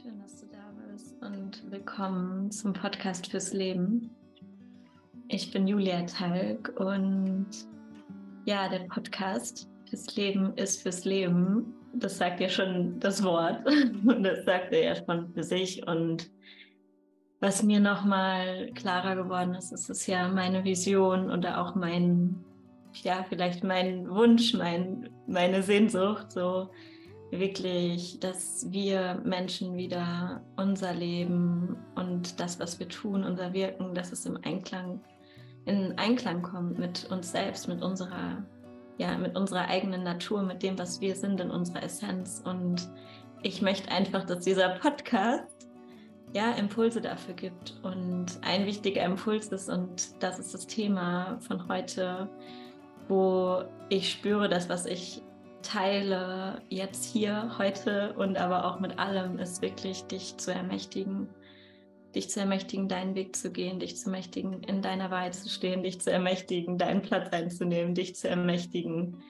Schön, dass du da bist und willkommen zum Podcast fürs Leben. Ich bin Julia Talg und ja, der Podcast fürs Leben ist fürs Leben. Das sagt ja schon das Wort und das sagt er ja schon für sich. Und was mir nochmal klarer geworden ist, ist es ja meine Vision oder auch mein, ja, vielleicht mein Wunsch, mein, meine Sehnsucht, so wirklich, dass wir Menschen wieder unser Leben und das, was wir tun, unser Wirken, dass es im Einklang, in Einklang kommt mit uns selbst, mit unserer, ja, mit unserer eigenen Natur, mit dem, was wir sind in unserer Essenz. Und ich möchte einfach, dass dieser Podcast ja, Impulse dafür gibt. Und ein wichtiger Impuls ist, und das ist das Thema von heute, wo ich spüre, dass was ich teile jetzt hier, heute und aber auch mit allem, ist wirklich dich zu ermächtigen, dich zu ermächtigen, deinen Weg zu gehen, dich zu ermächtigen, in deiner Wahrheit zu stehen, dich zu ermächtigen, deinen Platz einzunehmen, dich zu ermächtigen,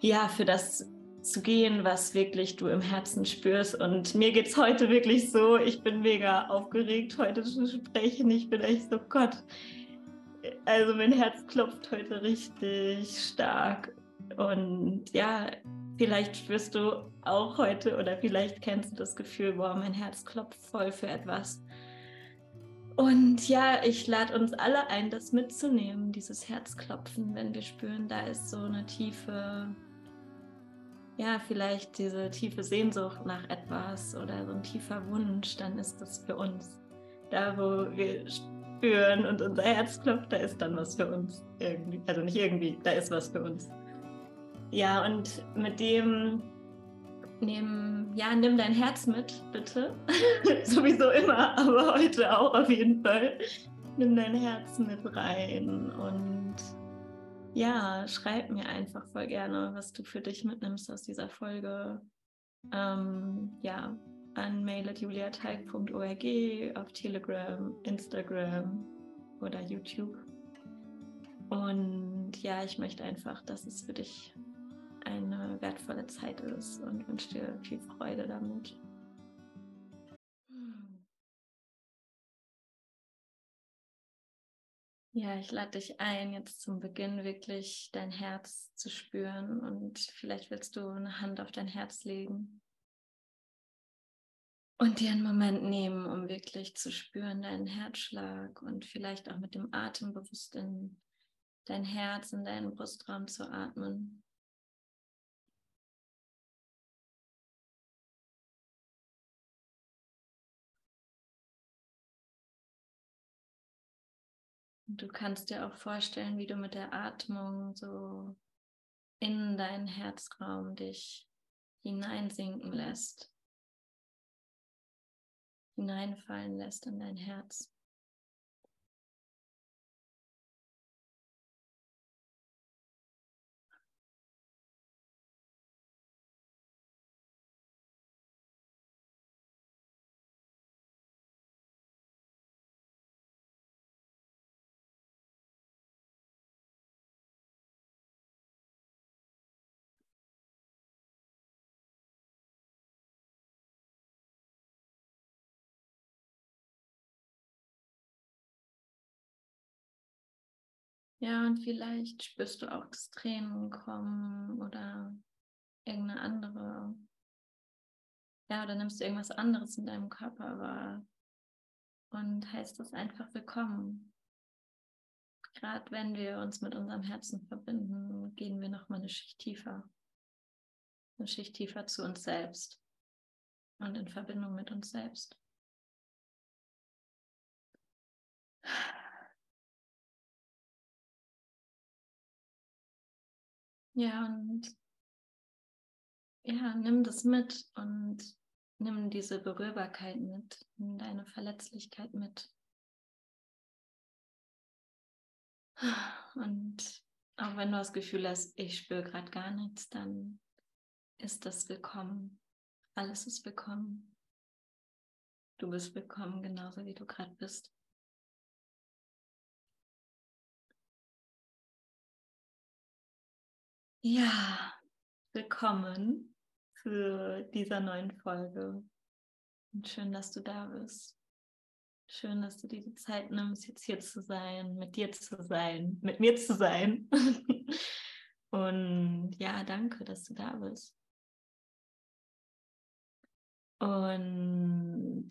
ja, für das zu gehen, was wirklich du im Herzen spürst. Und mir geht es heute wirklich so, ich bin mega aufgeregt, heute zu sprechen. Ich bin echt so, Gott, also mein Herz klopft heute richtig stark. Und ja, vielleicht spürst du auch heute oder vielleicht kennst du das Gefühl, boah, mein Herz klopft voll für etwas. Und ja, ich lade uns alle ein, das mitzunehmen, dieses Herzklopfen, wenn wir spüren, da ist so eine tiefe, ja, vielleicht diese tiefe Sehnsucht nach etwas oder so ein tiefer Wunsch, dann ist das für uns. Da, wo wir spüren und unser Herz klopft, da ist dann was für uns. Irgendwie. Also nicht irgendwie, da ist was für uns. Ja, und mit dem nehm, ja, nimm dein Herz mit, bitte. Sowieso immer, aber heute auch auf jeden Fall. Nimm dein Herz mit rein und ja, schreib mir einfach voll gerne, was du für dich mitnimmst aus dieser Folge. Ähm, ja, an mail.juliateig.org, auf Telegram, Instagram oder YouTube. Und ja, ich möchte einfach, dass es für dich eine wertvolle Zeit ist und wünsche dir viel Freude damit. Ja, ich lade dich ein, jetzt zum Beginn wirklich dein Herz zu spüren und vielleicht willst du eine Hand auf dein Herz legen und dir einen Moment nehmen, um wirklich zu spüren deinen Herzschlag und vielleicht auch mit dem Atem bewusst in dein Herz, in deinen Brustraum zu atmen. Du kannst dir auch vorstellen, wie du mit der Atmung so in deinen Herzraum dich hineinsinken lässt, hineinfallen lässt in dein Herz. Ja, und vielleicht spürst du auch das Tränen kommen oder irgendeine andere, ja, oder nimmst du irgendwas anderes in deinem Körper wahr und heißt das einfach willkommen. Gerade wenn wir uns mit unserem Herzen verbinden, gehen wir nochmal eine Schicht tiefer. Eine Schicht tiefer zu uns selbst und in Verbindung mit uns selbst. Ja, und ja, nimm das mit und nimm diese Berührbarkeit mit, nimm deine Verletzlichkeit mit. Und auch wenn du das Gefühl hast, ich spüre gerade gar nichts, dann ist das willkommen. Alles ist willkommen. Du bist willkommen, genauso wie du gerade bist. Ja, willkommen zu dieser neuen Folge. Und schön, dass du da bist. Schön, dass du dir die Zeit nimmst, jetzt hier zu sein, mit dir zu sein, mit mir zu sein. Und ja, danke, dass du da bist. Und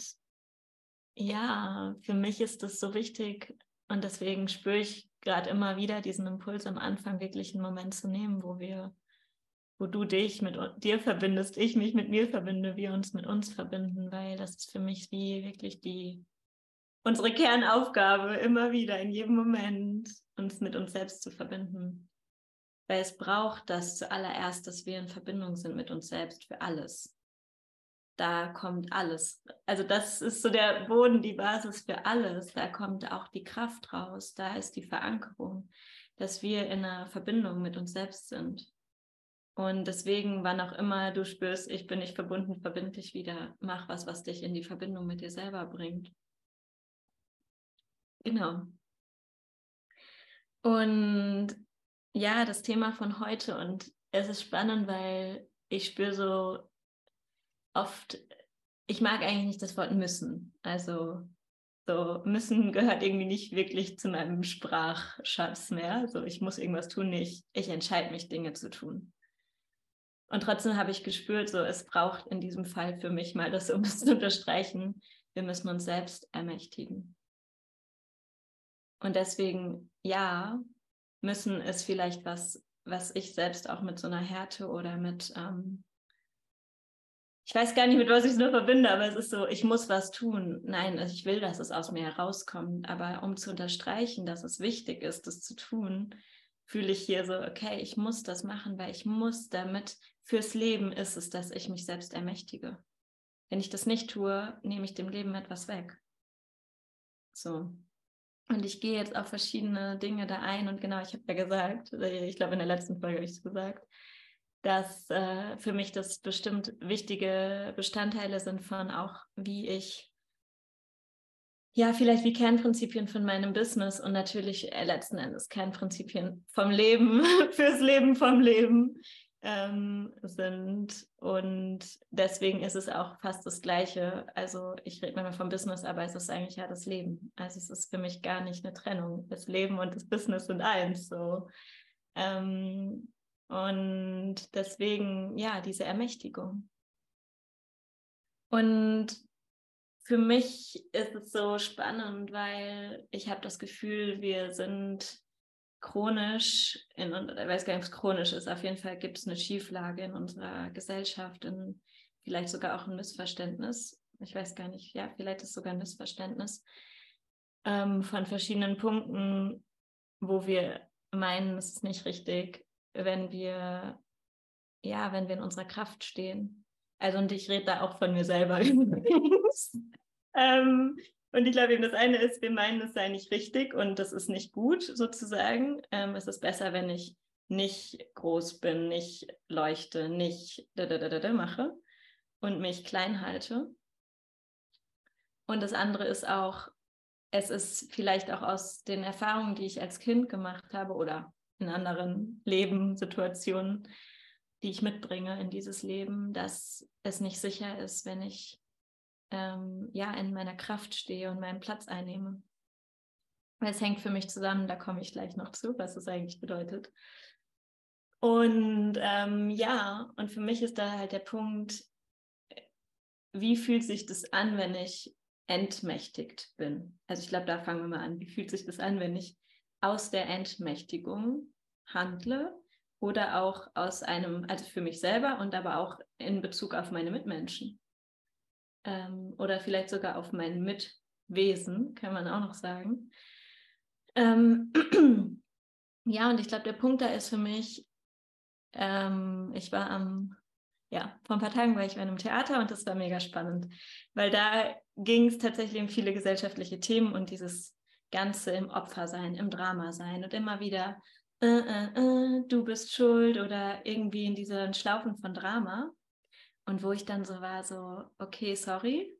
ja, für mich ist das so wichtig und deswegen spüre ich gerade immer wieder diesen Impuls am Anfang, wirklich einen Moment zu nehmen, wo wir, wo du dich mit dir verbindest, ich mich mit mir verbinde, wir uns mit uns verbinden, weil das ist für mich wie wirklich die unsere Kernaufgabe, immer wieder in jedem Moment uns mit uns selbst zu verbinden. Weil es braucht das zuallererst, dass wir in Verbindung sind mit uns selbst für alles. Da kommt alles. Also das ist so der Boden, die Basis für alles. Da kommt auch die Kraft raus. Da ist die Verankerung, dass wir in einer Verbindung mit uns selbst sind. Und deswegen, wann auch immer du spürst, ich bin nicht verbunden, verbind dich wieder. Mach was, was dich in die Verbindung mit dir selber bringt. Genau. Und ja, das Thema von heute und es ist spannend, weil ich spüre so oft, ich mag eigentlich nicht das Wort müssen. Also so müssen gehört irgendwie nicht wirklich zu meinem Sprachschatz mehr. Also ich muss irgendwas tun, ich, ich entscheide mich, Dinge zu tun. Und trotzdem habe ich gespürt, so es braucht in diesem Fall für mich mal das, um es zu unterstreichen, wir müssen uns selbst ermächtigen. Und deswegen, ja, müssen ist vielleicht was, was ich selbst auch mit so einer Härte oder mit, ähm, ich weiß gar nicht, mit was ich es nur verbinde, aber es ist so, ich muss was tun. Nein, also ich will, dass es aus mir herauskommt. Aber um zu unterstreichen, dass es wichtig ist, das zu tun, fühle ich hier so, okay, ich muss das machen, weil ich muss damit, fürs Leben ist es, dass ich mich selbst ermächtige. Wenn ich das nicht tue, nehme ich dem Leben etwas weg. So. Und ich gehe jetzt auf verschiedene Dinge da ein. Und genau, ich habe ja gesagt, ich glaube, in der letzten Folge habe ich es gesagt, dass äh, für mich das bestimmt wichtige Bestandteile sind von auch, wie ich, ja, vielleicht wie Kernprinzipien von meinem Business und natürlich äh, letzten Endes Kernprinzipien vom Leben, fürs Leben vom Leben, ähm, sind. Und deswegen ist es auch fast das Gleiche. Also ich rede manchmal vom Business, aber es ist eigentlich ja das Leben. Also es ist für mich gar nicht eine Trennung. Das Leben und das Business sind eins. So. Ähm, und deswegen, ja, diese Ermächtigung. Und für mich ist es so spannend, weil ich habe das Gefühl, wir sind chronisch, in, ich weiß gar nicht, ob es chronisch ist, auf jeden Fall gibt es eine Schieflage in unserer Gesellschaft, in, vielleicht sogar auch ein Missverständnis. Ich weiß gar nicht, ja, vielleicht ist sogar ein Missverständnis ähm, von verschiedenen Punkten, wo wir meinen, es ist nicht richtig, wenn wir, ja, wenn wir in unserer Kraft stehen. Also, und ich rede da auch von mir selber übrigens. ähm, und ich glaube eben, das eine ist, wir meinen, es sei nicht richtig und das ist nicht gut sozusagen. Ähm, es ist besser, wenn ich nicht groß bin, nicht leuchte, nicht da, da, da, da, mache und mich klein halte. Und das andere ist auch, es ist vielleicht auch aus den Erfahrungen, die ich als Kind gemacht habe oder in anderen Lebenssituationen, die ich mitbringe in dieses Leben, dass es nicht sicher ist, wenn ich ähm, ja in meiner Kraft stehe und meinen Platz einnehme. Es hängt für mich zusammen, da komme ich gleich noch zu, was das eigentlich bedeutet. Und ähm, ja, und für mich ist da halt der Punkt, wie fühlt sich das an, wenn ich entmächtigt bin? Also ich glaube, da fangen wir mal an. Wie fühlt sich das an, wenn ich aus der Entmächtigung handle oder auch aus einem, also für mich selber und aber auch in Bezug auf meine Mitmenschen? ähm, oder vielleicht sogar auf mein Mitwesen, kann man auch noch sagen. Ähm, ja, und ich glaube, der Punkt da ist für mich, ähm, ich war am, ja, vor ein paar Tagen war ich bei einem Theater und das war mega spannend, weil da ging es tatsächlich um viele gesellschaftliche Themen und dieses Ganze im Opfer sein, im Drama sein und immer wieder, äh, äh, äh, du bist schuld oder irgendwie in diesen Schlaufen von Drama. Und wo ich dann so war, so, okay, sorry.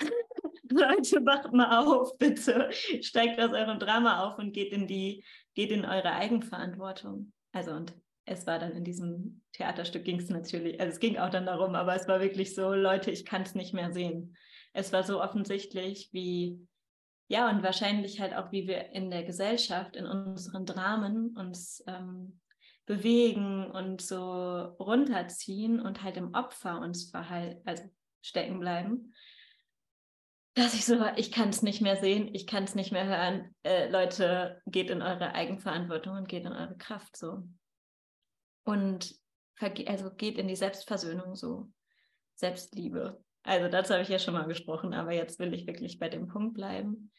Leute, wacht mal auf, bitte. Steigt aus eurem Drama auf und geht in die, geht in eure Eigenverantwortung. Also und es war dann in diesem Theaterstück ging es natürlich, also es ging auch dann darum, aber es war wirklich so, Leute, ich kann es nicht mehr sehen. es war so offensichtlich, wie, ja, und wahrscheinlich halt auch, wie wir in der Gesellschaft, in unseren Dramen uns ähm, bewegen und so runterziehen und halt im Opfer uns verhalten, also stecken bleiben dass ich so, ich kann es nicht mehr sehen, ich kann es nicht mehr hören. Äh, Leute, geht in eure Eigenverantwortung und geht in eure Kraft so. Und also geht in die Selbstversöhnung so. Selbstliebe. Also dazu habe ich ja schon mal gesprochen, aber jetzt will ich wirklich bei dem Punkt bleiben.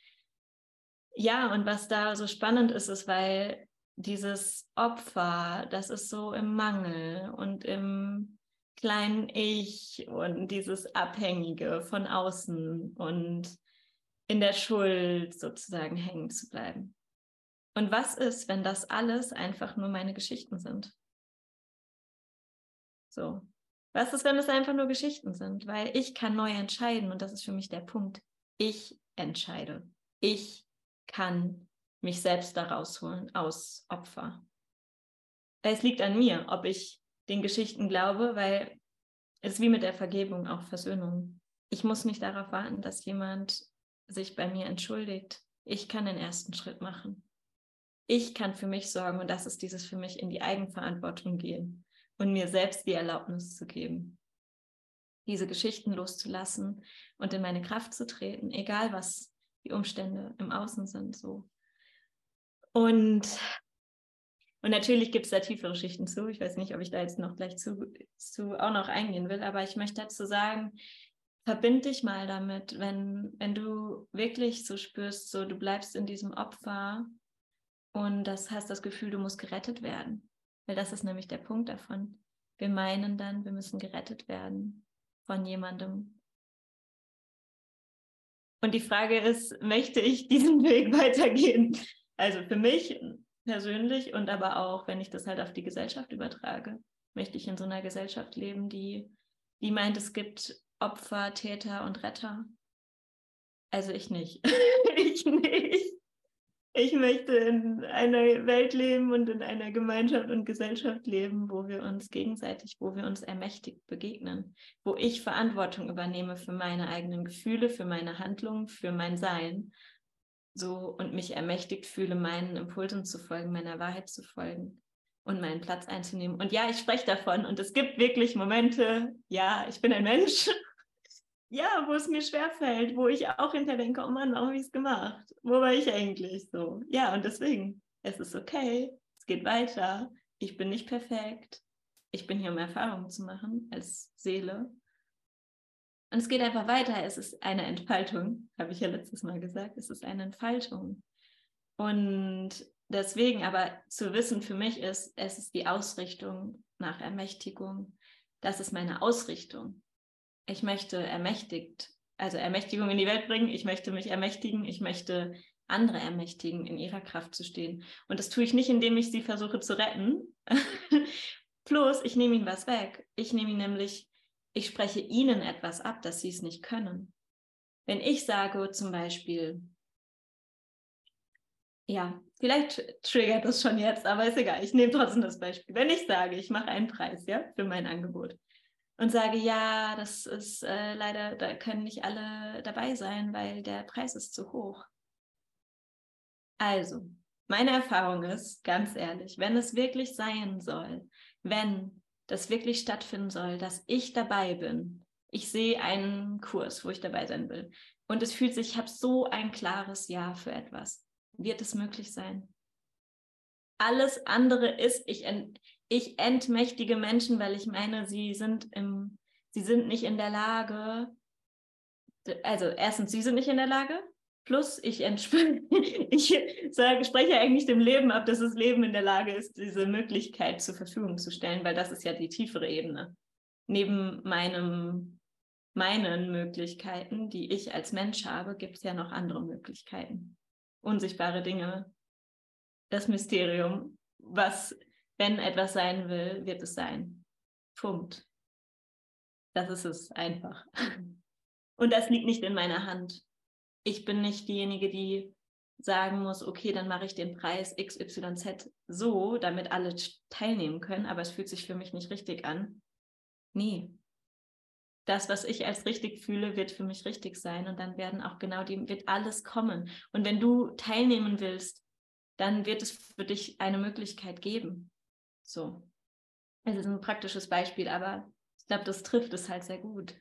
Ja, und was da so spannend ist, ist, weil dieses Opfer, das ist so im Mangel und im kleinen Ich und dieses Abhängige von außen und in der Schuld sozusagen hängen zu bleiben. Und was ist, wenn das alles einfach nur meine Geschichten sind? So. Was ist, wenn es einfach nur Geschichten sind? Weil ich kann neu entscheiden und das ist für mich der Punkt. Ich entscheide. Ich kann mich selbst da rausholen aus Opfer. Es liegt an mir, ob ich den Geschichten glaube, weil es wie mit der Vergebung auch Versöhnung. Ich muss nicht darauf warten, dass jemand sich bei mir entschuldigt. Ich kann den ersten Schritt machen. Ich kann für mich sorgen und das ist dieses für mich in die Eigenverantwortung gehen und mir selbst die Erlaubnis zu geben, diese Geschichten loszulassen und in meine Kraft zu treten, egal was die Umstände im Außen sind, so. Und und natürlich gibt es da tiefere Schichten zu. Ich weiß nicht, ob ich da jetzt noch gleich zu, zu auch noch eingehen will, aber ich möchte dazu sagen, verbind dich mal damit, wenn, wenn du wirklich so spürst, so du bleibst in diesem Opfer und das hast das Gefühl, du musst gerettet werden. Weil das ist nämlich der Punkt davon. Wir meinen dann, wir müssen gerettet werden von jemandem. Und die Frage ist, möchte ich diesen Weg weitergehen? Also für mich persönlich und aber auch, wenn ich das halt auf die Gesellschaft übertrage, möchte ich in so einer Gesellschaft leben, die, die meint, es gibt Opfer, Täter und Retter. Also ich nicht. ich nicht. Ich möchte in einer Welt leben und in einer Gemeinschaft und Gesellschaft leben, wo wir uns gegenseitig, wo wir uns ermächtigt begegnen, wo ich Verantwortung übernehme für meine eigenen Gefühle, für meine Handlungen, für mein Sein so und mich ermächtigt fühle, meinen Impulsen zu folgen, meiner Wahrheit zu folgen und meinen Platz einzunehmen. Und ja, ich spreche davon und es gibt wirklich Momente, ja, ich bin ein Mensch, ja, wo es mir schwerfällt, wo ich auch hinterdenke, oh Mann, warum habe ich es gemacht? Wo war ich eigentlich so? Ja, und deswegen, es ist okay, es geht weiter, ich bin nicht perfekt, ich bin hier, um Erfahrungen zu machen als Seele und es geht einfach weiter. Es ist eine Entfaltung, habe ich ja letztes Mal gesagt. Es ist eine Entfaltung. Und deswegen aber zu wissen für mich ist, es ist die Ausrichtung nach Ermächtigung. Das ist meine Ausrichtung. Ich möchte ermächtigt, also Ermächtigung in die Welt bringen. Ich möchte mich ermächtigen. Ich möchte andere ermächtigen, in ihrer Kraft zu stehen. Und das tue ich nicht, indem ich sie versuche zu retten. Plus, ich nehme ihnen was weg. Ich nehme ihnen nämlich ich spreche ihnen etwas ab, dass sie es nicht können. Wenn ich sage zum Beispiel, ja, vielleicht triggert das schon jetzt, aber ist egal, ich nehme trotzdem das Beispiel. Wenn ich sage, ich mache einen Preis, ja, für mein Angebot und sage, ja, das ist äh, leider, da können nicht alle dabei sein, weil der Preis ist zu hoch. Also, meine Erfahrung ist, ganz ehrlich, wenn es wirklich sein soll, wenn das wirklich stattfinden soll, dass ich dabei bin. Ich sehe einen Kurs, wo ich dabei sein will. Und es fühlt sich, ich habe so ein klares Ja für etwas. Wird es möglich sein? Alles andere ist, ich, ich entmächtige Menschen, weil ich meine, sie sind im, sie sind nicht in der Lage, also erstens, sie sind nicht in der Lage, Plus, ich, ich sage, spreche eigentlich dem Leben ab, dass das Leben in der Lage ist, diese Möglichkeit zur Verfügung zu stellen, weil das ist ja die tiefere Ebene. Neben meinem, meinen Möglichkeiten, die ich als Mensch habe, gibt es ja noch andere Möglichkeiten. Unsichtbare Dinge, das Mysterium, was, wenn etwas sein will, wird es sein. Punkt. Das ist es einfach. Und das liegt nicht in meiner Hand ich bin nicht diejenige, die sagen muss, okay, dann mache ich den Preis XYZ so, damit alle teilnehmen können, aber es fühlt sich für mich nicht richtig an. Nee. das, was ich als richtig fühle, wird für mich richtig sein und dann werden auch genau die, wird alles kommen. Und wenn du teilnehmen willst, dann wird es für dich eine Möglichkeit geben. So. Es ist ein praktisches Beispiel, aber ich glaube, das trifft es halt sehr gut.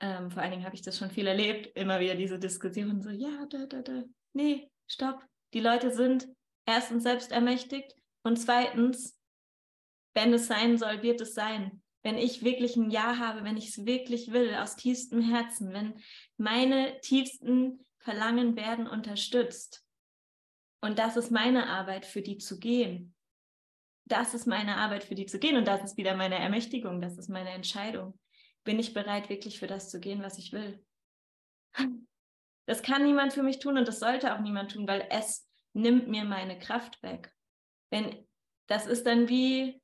Ähm, vor allen Dingen habe ich das schon viel erlebt, immer wieder diese Diskussion so, ja, da, da, da, nee, stopp. Die Leute sind erstens selbst ermächtigt und zweitens, wenn es sein soll, wird es sein. Wenn ich wirklich ein Ja habe, wenn ich es wirklich will, aus tiefstem Herzen, wenn meine tiefsten Verlangen werden unterstützt. Und das ist meine Arbeit, für die zu gehen. Das ist meine Arbeit, für die zu gehen. Und das ist wieder meine Ermächtigung, das ist meine Entscheidung bin ich bereit, wirklich für das zu gehen, was ich will. Das kann niemand für mich tun und das sollte auch niemand tun, weil es nimmt mir meine Kraft weg. Wenn das ist dann wie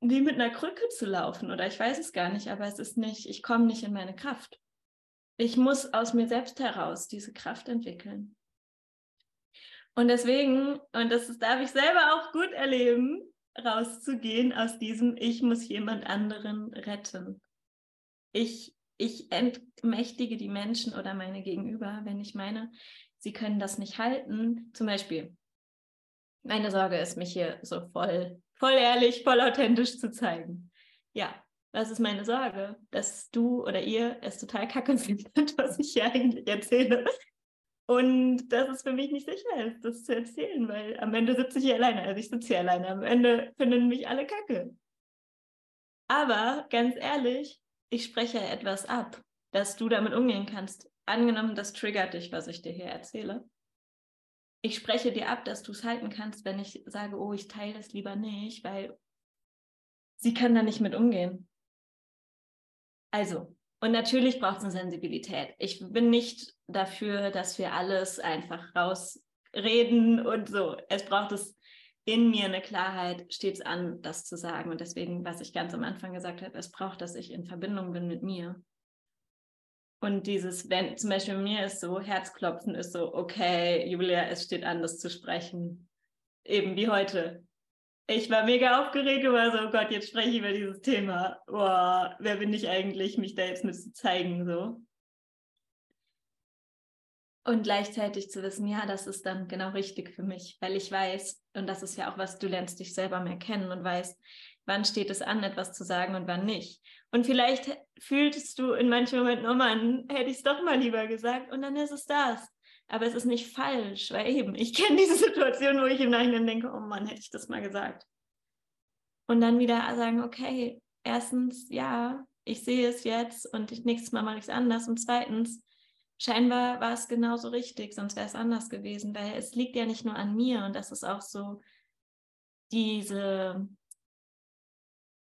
wie mit einer Krücke zu laufen oder ich weiß es gar nicht, aber es ist nicht, ich komme nicht in meine Kraft. Ich muss aus mir selbst heraus diese Kraft entwickeln. Und deswegen, und das darf ich selber auch gut erleben, rauszugehen aus diesem Ich muss jemand anderen retten. Ich, ich entmächtige die Menschen oder meine Gegenüber, wenn ich meine, sie können das nicht halten. Zum Beispiel, meine Sorge ist, mich hier so voll, voll ehrlich, voll authentisch zu zeigen. Ja, was ist meine Sorge? Dass du oder ihr es total kacke findet, was ich hier eigentlich erzähle. Und dass es für mich nicht sicher ist, das zu erzählen, weil am Ende sitze ich hier alleine. Also ich sitze hier alleine. Am Ende finden mich alle kacke. Aber ganz ehrlich, ich spreche etwas ab, dass du damit umgehen kannst. Angenommen, das triggert dich, was ich dir hier erzähle. Ich spreche dir ab, dass du es halten kannst, wenn ich sage, oh, ich teile das lieber nicht, weil sie kann da nicht mit umgehen. Also, und natürlich braucht es eine Sensibilität. Ich bin nicht dafür, dass wir alles einfach rausreden und so. Es braucht es in mir eine Klarheit, stets an, das zu sagen. Und deswegen, was ich ganz am Anfang gesagt habe, es braucht, dass ich in Verbindung bin mit mir. Und dieses, wenn zum Beispiel mir ist so, Herzklopfen ist so, okay, Julia, es steht an, das zu sprechen. Eben wie heute ich war mega aufgeregt und war so, oh Gott, jetzt spreche ich über dieses Thema. Boah, wer bin ich eigentlich, mich da jetzt mit zu zeigen, so. Und gleichzeitig zu wissen, ja, das ist dann genau richtig für mich, weil ich weiß, und das ist ja auch was, du lernst dich selber mehr kennen und weißt, wann steht es an, etwas zu sagen und wann nicht. Und vielleicht fühlst du in manchen Momenten, oh Mann, hätte ich es doch mal lieber gesagt und dann ist es das. Aber es ist nicht falsch, weil eben, ich kenne diese Situation, wo ich im Nachhinein denke, oh Mann, hätte ich das mal gesagt. Und dann wieder sagen, okay, erstens, ja, ich sehe es jetzt und ich, nächstes Mal mache ich es anders. Und zweitens, scheinbar war es genauso richtig, sonst wäre es anders gewesen, weil es liegt ja nicht nur an mir und das ist auch so diese,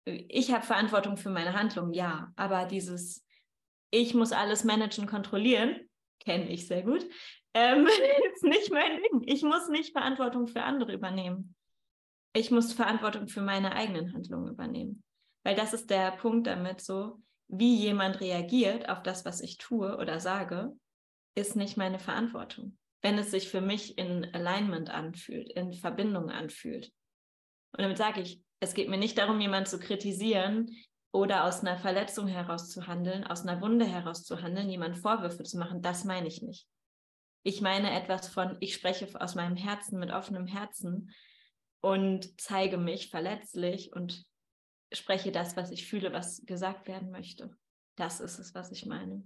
ich habe Verantwortung für meine Handlung, ja, aber dieses, ich muss alles managen, kontrollieren, kenne ich sehr gut, ähm, ist nicht mein Ding. Ich muss nicht Verantwortung für andere übernehmen. Ich muss Verantwortung für meine eigenen Handlungen übernehmen. Weil das ist der Punkt damit so, wie jemand reagiert auf das, was ich tue oder sage, ist nicht meine Verantwortung. Wenn es sich für mich in Alignment anfühlt, in Verbindung anfühlt. Und damit sage ich, es geht mir nicht darum, jemanden zu kritisieren oder aus einer Verletzung heraus zu handeln, aus einer Wunde heraus zu handeln, jemand Vorwürfe zu machen. Das meine ich nicht. Ich meine etwas von, ich spreche aus meinem Herzen mit offenem Herzen und zeige mich verletzlich und spreche das, was ich fühle, was gesagt werden möchte. Das ist es, was ich meine.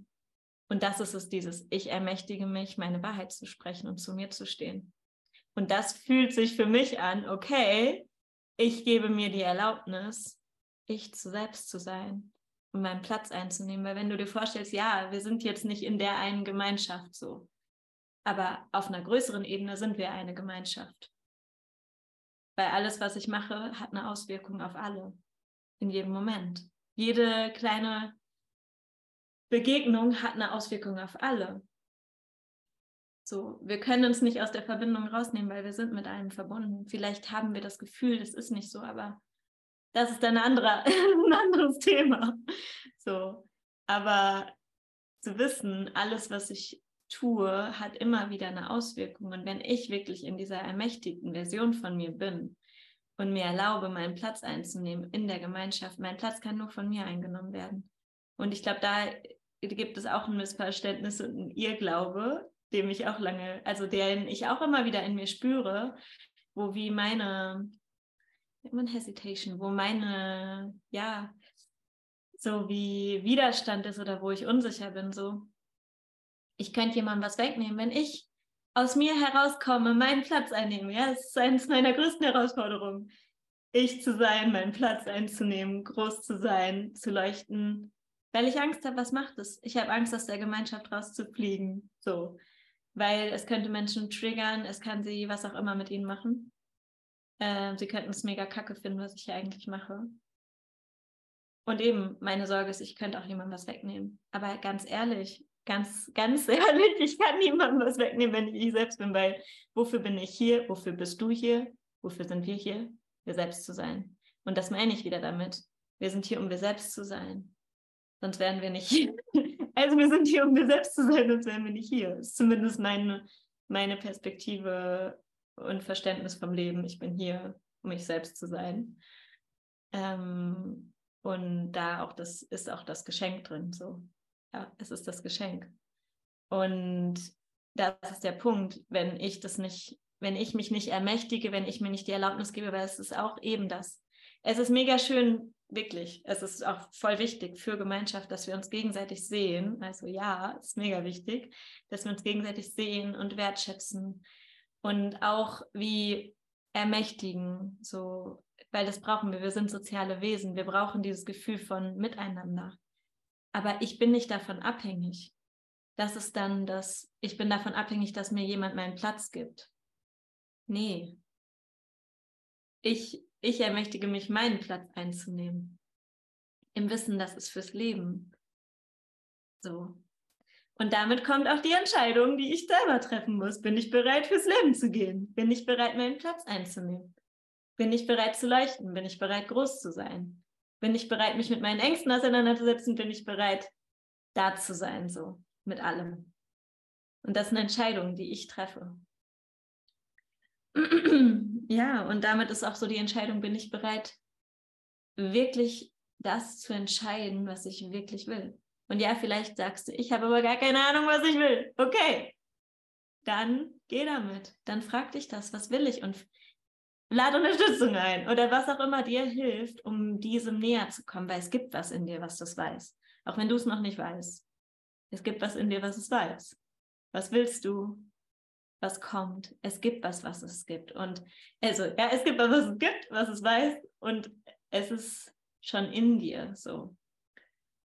Und das ist es, dieses, ich ermächtige mich, meine Wahrheit zu sprechen und zu mir zu stehen. Und das fühlt sich für mich an, okay, ich gebe mir die Erlaubnis, ich zu selbst zu sein und meinen Platz einzunehmen. Weil wenn du dir vorstellst, ja, wir sind jetzt nicht in der einen Gemeinschaft so. Aber auf einer größeren Ebene sind wir eine Gemeinschaft. Weil alles, was ich mache, hat eine Auswirkung auf alle. In jedem Moment. Jede kleine Begegnung hat eine Auswirkung auf alle. So, wir können uns nicht aus der Verbindung rausnehmen, weil wir sind mit allem verbunden. Vielleicht haben wir das Gefühl, das ist nicht so, aber das ist ein, anderer, ein anderes Thema. So, aber zu wissen, alles, was ich tue, hat immer wieder eine Auswirkung. Und wenn ich wirklich in dieser ermächtigten Version von mir bin und mir erlaube, meinen Platz einzunehmen in der Gemeinschaft, mein Platz kann nur von mir eingenommen werden. Und ich glaube, da gibt es auch ein Missverständnis und ein Irrglaube, dem ich auch lange, also den ich auch immer wieder in mir spüre, wo wie meine, immer Hesitation, wo meine, ja, so wie Widerstand ist oder wo ich unsicher bin, so. Ich könnte jemandem was wegnehmen, wenn ich aus mir herauskomme, meinen Platz einnehme. Ja, das ist eines meiner größten Herausforderungen. Ich zu sein, meinen Platz einzunehmen, groß zu sein, zu leuchten, weil ich Angst habe, was macht es? Ich habe Angst, aus der Gemeinschaft rauszufliegen. So. Weil es könnte Menschen triggern, es kann sie was auch immer mit ihnen machen. Äh, sie könnten es mega kacke finden, was ich hier eigentlich mache. Und eben, meine Sorge ist, ich könnte auch jemandem was wegnehmen. Aber ganz ehrlich, ganz, ganz ehrlich, ich kann niemandem was wegnehmen, wenn ich ich selbst bin, weil wofür bin ich hier? Wofür bist du hier? Wofür sind wir hier? Wir selbst zu sein. Und das meine ich wieder damit. Wir sind hier, um wir selbst zu sein. Sonst wären wir nicht hier. Also wir sind hier, um wir selbst zu sein, sonst wären wir nicht hier. Das ist zumindest meine, meine Perspektive und Verständnis vom Leben. Ich bin hier, um mich selbst zu sein. Ähm, und da auch das ist auch das Geschenk drin. So, ja, es ist das Geschenk. Und das ist der Punkt, wenn ich das nicht, wenn ich mich nicht ermächtige, wenn ich mir nicht die Erlaubnis gebe, weil es ist auch eben das. Es ist mega schön, wirklich. Es ist auch voll wichtig für Gemeinschaft, dass wir uns gegenseitig sehen. Also ja, ist mega wichtig, dass wir uns gegenseitig sehen und wertschätzen und auch wie ermächtigen, so, weil das brauchen wir. Wir sind soziale Wesen. Wir brauchen dieses Gefühl von Miteinander. Aber ich bin nicht davon abhängig. Das ist dann das, ich bin davon abhängig, dass mir jemand meinen Platz gibt. Nee. Ich ich ermächtige mich, meinen Platz einzunehmen. Im Wissen, das ist fürs Leben. So. Und damit kommt auch die Entscheidung, die ich selber treffen muss. Bin ich bereit, fürs Leben zu gehen? Bin ich bereit, meinen Platz einzunehmen? Bin ich bereit zu leuchten? Bin ich bereit, groß zu sein? Bin ich bereit, mich mit meinen Ängsten auseinanderzusetzen? Bin ich bereit, da zu sein, so mit allem? Und das ist eine Entscheidung, die ich treffe. Ja, und damit ist auch so die Entscheidung, bin ich bereit, wirklich das zu entscheiden, was ich wirklich will. Und ja, vielleicht sagst du, ich habe aber gar keine Ahnung, was ich will. Okay, dann geh damit. Dann frag dich das, was will ich? Und lade Unterstützung ein oder was auch immer dir hilft, um diesem näher zu kommen, weil es gibt was in dir, was das weiß. Auch wenn du es noch nicht weißt. Es gibt was in dir, was es weiß. Was willst du? was kommt. Es gibt was, was es gibt. Und also, ja, es gibt was, was es gibt, was es weiß. Und es ist schon in dir so.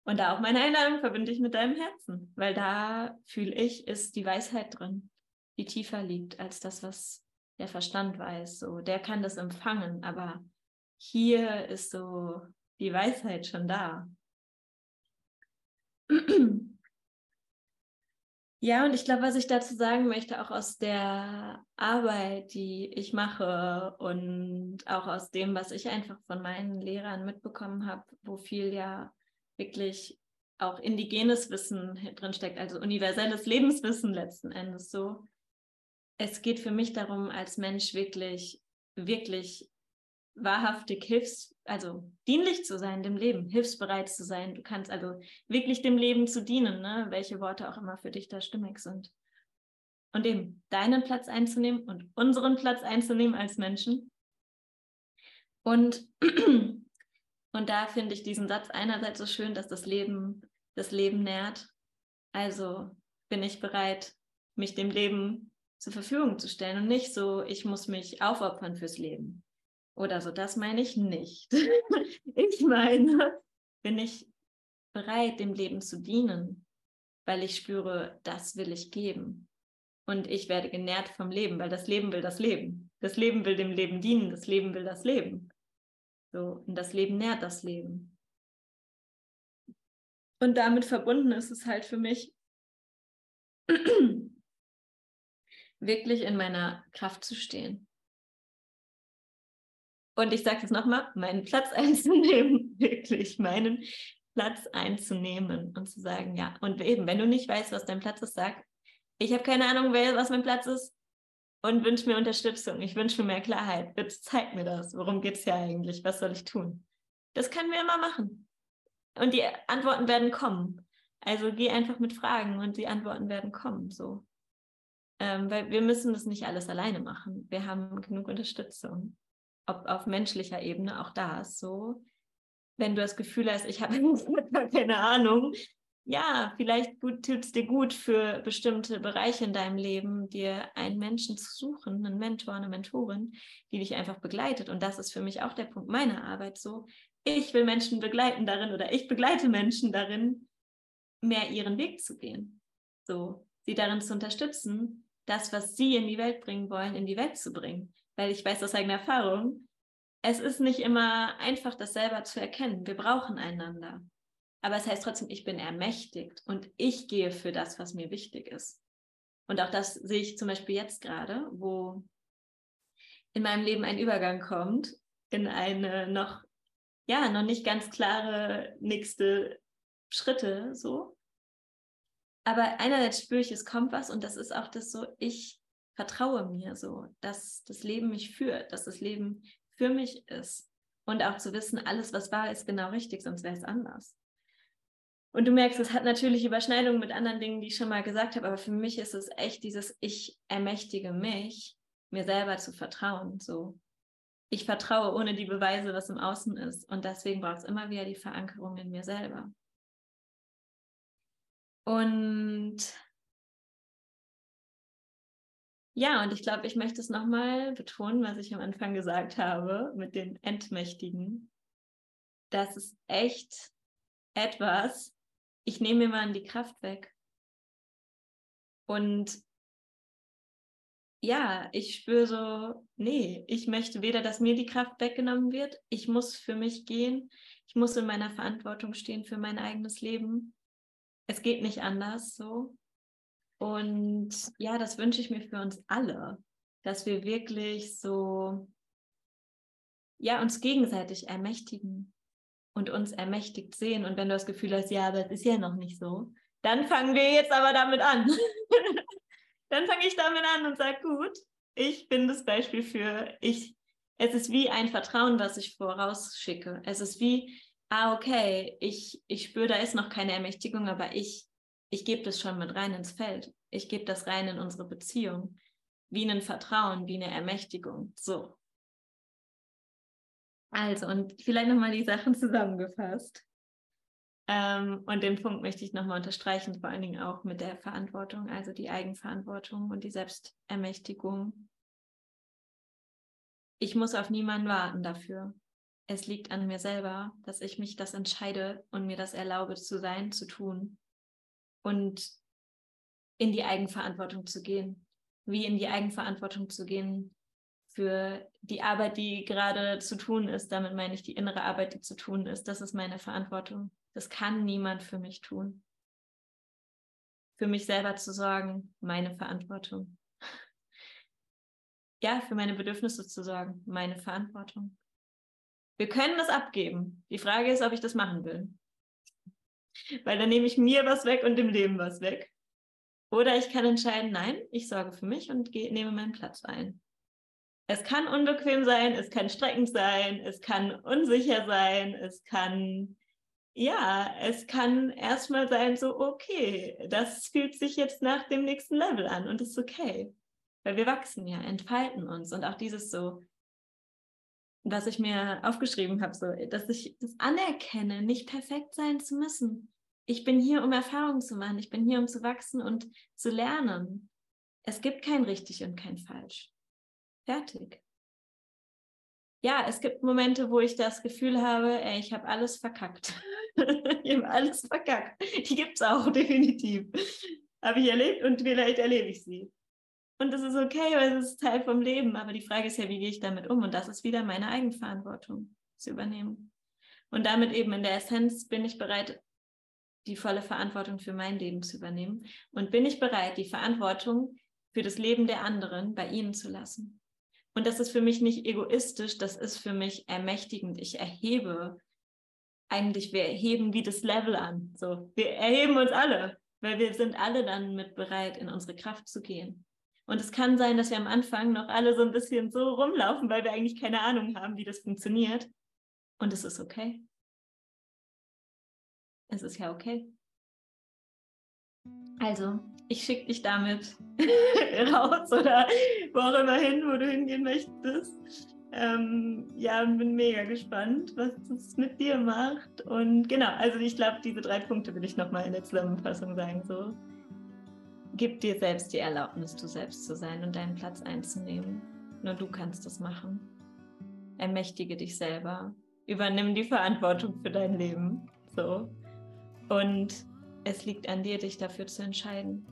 Und da auch meine Einladung verbinde ich mit deinem Herzen, weil da fühle ich, ist die Weisheit drin, die tiefer liegt als das, was der Verstand weiß. So, der kann das empfangen, aber hier ist so die Weisheit schon da. Ja, und ich glaube, was ich dazu sagen möchte, auch aus der Arbeit, die ich mache und auch aus dem, was ich einfach von meinen Lehrern mitbekommen habe, wo viel ja wirklich auch indigenes Wissen drin steckt, also universelles Lebenswissen letzten Endes so. Es geht für mich darum, als Mensch wirklich, wirklich wahrhaftig hilfs, also dienlich zu sein dem Leben, hilfsbereit zu sein. Du kannst also wirklich dem Leben zu dienen, ne? welche Worte auch immer für dich da stimmig sind. Und eben deinen Platz einzunehmen und unseren Platz einzunehmen als Menschen. Und, und da finde ich diesen Satz einerseits so schön, dass das Leben das Leben nährt. Also bin ich bereit, mich dem Leben zur Verfügung zu stellen und nicht so, ich muss mich aufopfern fürs Leben oder so. Das meine ich nicht. ich meine, bin ich bereit, dem Leben zu dienen, weil ich spüre, das will ich geben. Und ich werde genährt vom Leben, weil das Leben will das Leben. Das Leben will dem Leben dienen, das Leben will das Leben. So, und das Leben nährt das Leben. Und damit verbunden ist es halt für mich, wirklich in meiner Kraft zu stehen. Und ich sage es nochmal, meinen Platz einzunehmen, wirklich meinen Platz einzunehmen und zu sagen, ja. Und eben, wenn du nicht weißt, was dein Platz ist, sag, ich habe keine Ahnung, was mein Platz ist und wünsche mir Unterstützung. Ich wünsche mir mehr Klarheit. Bitte zeig mir das. Worum geht es hier eigentlich? Was soll ich tun? Das können wir immer machen. und die Antworten werden kommen. Also geh einfach mit Fragen und die Antworten werden kommen. So. Ähm, weil wir müssen das nicht alles alleine machen. Wir haben genug Unterstützung. Ob auf menschlicher Ebene, auch da ist so. Wenn du das Gefühl hast, ich habe keine Ahnung, ja, vielleicht tut es dir gut für bestimmte Bereiche in deinem Leben, dir einen Menschen zu suchen, einen Mentor, eine Mentorin, die dich einfach begleitet. Und das ist für mich auch der Punkt meiner Arbeit so. Ich will Menschen begleiten darin oder ich begleite Menschen darin, mehr ihren Weg zu gehen. So, sie darin zu unterstützen, das, was sie in die Welt bringen wollen, in die Welt zu bringen. Weil ich weiß aus eigener Erfahrung, es ist nicht immer einfach, das selber zu erkennen. Wir brauchen einander. Aber es heißt trotzdem, ich bin ermächtigt und ich gehe für das, was mir wichtig ist. Und auch das sehe ich zum Beispiel jetzt gerade, wo in meinem Leben ein Übergang kommt in eine noch, ja, noch nicht ganz klare nächste Schritte so. Aber einerseits spüre ich, es kommt was und das ist auch das so, ich vertraue mir so, dass das Leben mich führt, dass das Leben für mich ist. Und auch zu wissen, alles, was war, ist genau richtig, sonst wäre es anders. Und du merkst, es hat natürlich Überschneidungen mit anderen Dingen, die ich schon mal gesagt habe, aber für mich ist es echt dieses, ich ermächtige mich, mir selber zu vertrauen. So, ich vertraue ohne die Beweise, was im Außen ist. Und deswegen braucht es immer wieder die Verankerung in mir selber. Und ja, und ich glaube, ich möchte es nochmal betonen, was ich am Anfang gesagt habe mit den Entmächtigen. Das ist echt etwas, ich nehme mir mal die Kraft weg. Und ja, ich spüre so, nee, ich möchte weder, dass mir die Kraft weggenommen wird, ich muss für mich gehen, ich muss in meiner Verantwortung stehen für mein eigenes Leben. Es geht nicht anders so. Und ja, das wünsche ich mir für uns alle, dass wir wirklich so, ja, uns gegenseitig ermächtigen, und uns ermächtigt sehen. Und wenn du das Gefühl hast, ja, aber es ist ja noch nicht so, dann fangen wir jetzt aber damit an. dann fange ich damit an und sage, gut, ich bin das Beispiel für ich. Es ist wie ein Vertrauen, was ich vorausschicke. Es ist wie, ah, okay, ich, ich spüre, da ist noch keine Ermächtigung, aber ich, ich gebe das schon mit rein ins Feld. Ich gebe das rein in unsere Beziehung. Wie ein Vertrauen, wie eine Ermächtigung. So. Also, und vielleicht nochmal die Sachen zusammengefasst. Ähm, und den Punkt möchte ich nochmal unterstreichen, vor allen Dingen auch mit der Verantwortung, also die Eigenverantwortung und die Selbstermächtigung. Ich muss auf niemanden warten dafür. Es liegt an mir selber, dass ich mich das entscheide und mir das erlaube zu sein, zu tun und in die Eigenverantwortung zu gehen. Wie in die Eigenverantwortung zu gehen, für die Arbeit, die gerade zu tun ist. Damit meine ich die innere Arbeit, die zu tun ist. Das ist meine Verantwortung. Das kann niemand für mich tun. Für mich selber zu sorgen, meine Verantwortung. Ja, für meine Bedürfnisse zu sorgen, meine Verantwortung. Wir können das abgeben. Die Frage ist, ob ich das machen will. Weil dann nehme ich mir was weg und dem Leben was weg. Oder ich kann entscheiden, nein, ich sorge für mich und gehe, nehme meinen Platz ein. Es kann unbequem sein, es kann streckend sein, es kann unsicher sein, es kann, ja, es kann erstmal sein, so, okay, das fühlt sich jetzt nach dem nächsten Level an und ist okay. Weil wir wachsen ja, entfalten uns und auch dieses so, was ich mir aufgeschrieben habe, so, dass ich das anerkenne, nicht perfekt sein zu müssen. Ich bin hier, um Erfahrungen zu machen. Ich bin hier, um zu wachsen und zu lernen. Es gibt kein richtig und kein falsch. Fertig. Ja, es gibt Momente, wo ich das Gefühl habe, ey, ich habe alles verkackt. ich habe alles verkackt. Die gibt es auch, definitiv. Habe ich erlebt und vielleicht erlebe ich sie. Und das ist okay, weil es ist Teil vom Leben. Aber die Frage ist ja, wie gehe ich damit um? Und das ist wieder meine Eigenverantwortung zu übernehmen. Und damit eben in der Essenz bin ich bereit, die volle Verantwortung für mein Leben zu übernehmen. Und bin ich bereit, die Verantwortung für das Leben der anderen bei ihnen zu lassen. Und das ist für mich nicht egoistisch, das ist für mich ermächtigend. Ich erhebe eigentlich, wir erheben wie das Level an. So, wir erheben uns alle, weil wir sind alle dann mit bereit, in unsere Kraft zu gehen. Und es kann sein, dass wir am Anfang noch alle so ein bisschen so rumlaufen, weil wir eigentlich keine Ahnung haben, wie das funktioniert. Und es ist okay. es ist ja okay. Also, ich schicke dich damit raus oder wo auch immer hin, wo du hingehen möchtest. Ähm, ja, bin mega gespannt, was das mit dir macht. Und genau, also ich glaube, diese drei Punkte will ich nochmal in der Zusammenfassung sagen. So, gib dir selbst die Erlaubnis, du selbst zu sein und deinen Platz einzunehmen. Nur du kannst das machen. Ermächtige dich selber. Übernimm die Verantwortung für dein Leben. So. Und es liegt an dir, dich dafür zu entscheiden.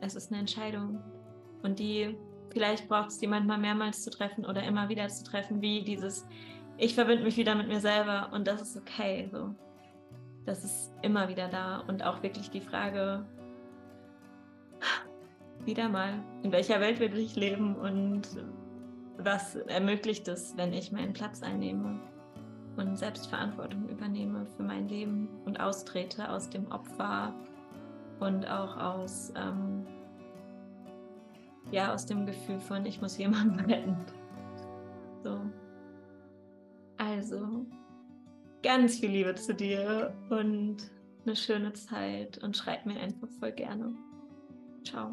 Es ist eine Entscheidung. Und die, vielleicht braucht es die manchmal mehrmals zu treffen oder immer wieder zu treffen, wie dieses, ich verbinde mich wieder mit mir selber und das ist okay. So. Das ist immer wieder da. Und auch wirklich die Frage, wieder mal, in welcher Welt will ich leben und was ermöglicht es, wenn ich meinen Platz einnehme und Selbstverantwortung übernehme für mein Leben und austrete aus dem Opfer und auch aus, ähm, ja, aus dem Gefühl von, ich muss jemanden retten. So. Also, ganz viel Liebe zu dir und eine schöne Zeit und schreib mir einfach voll gerne. Ciao.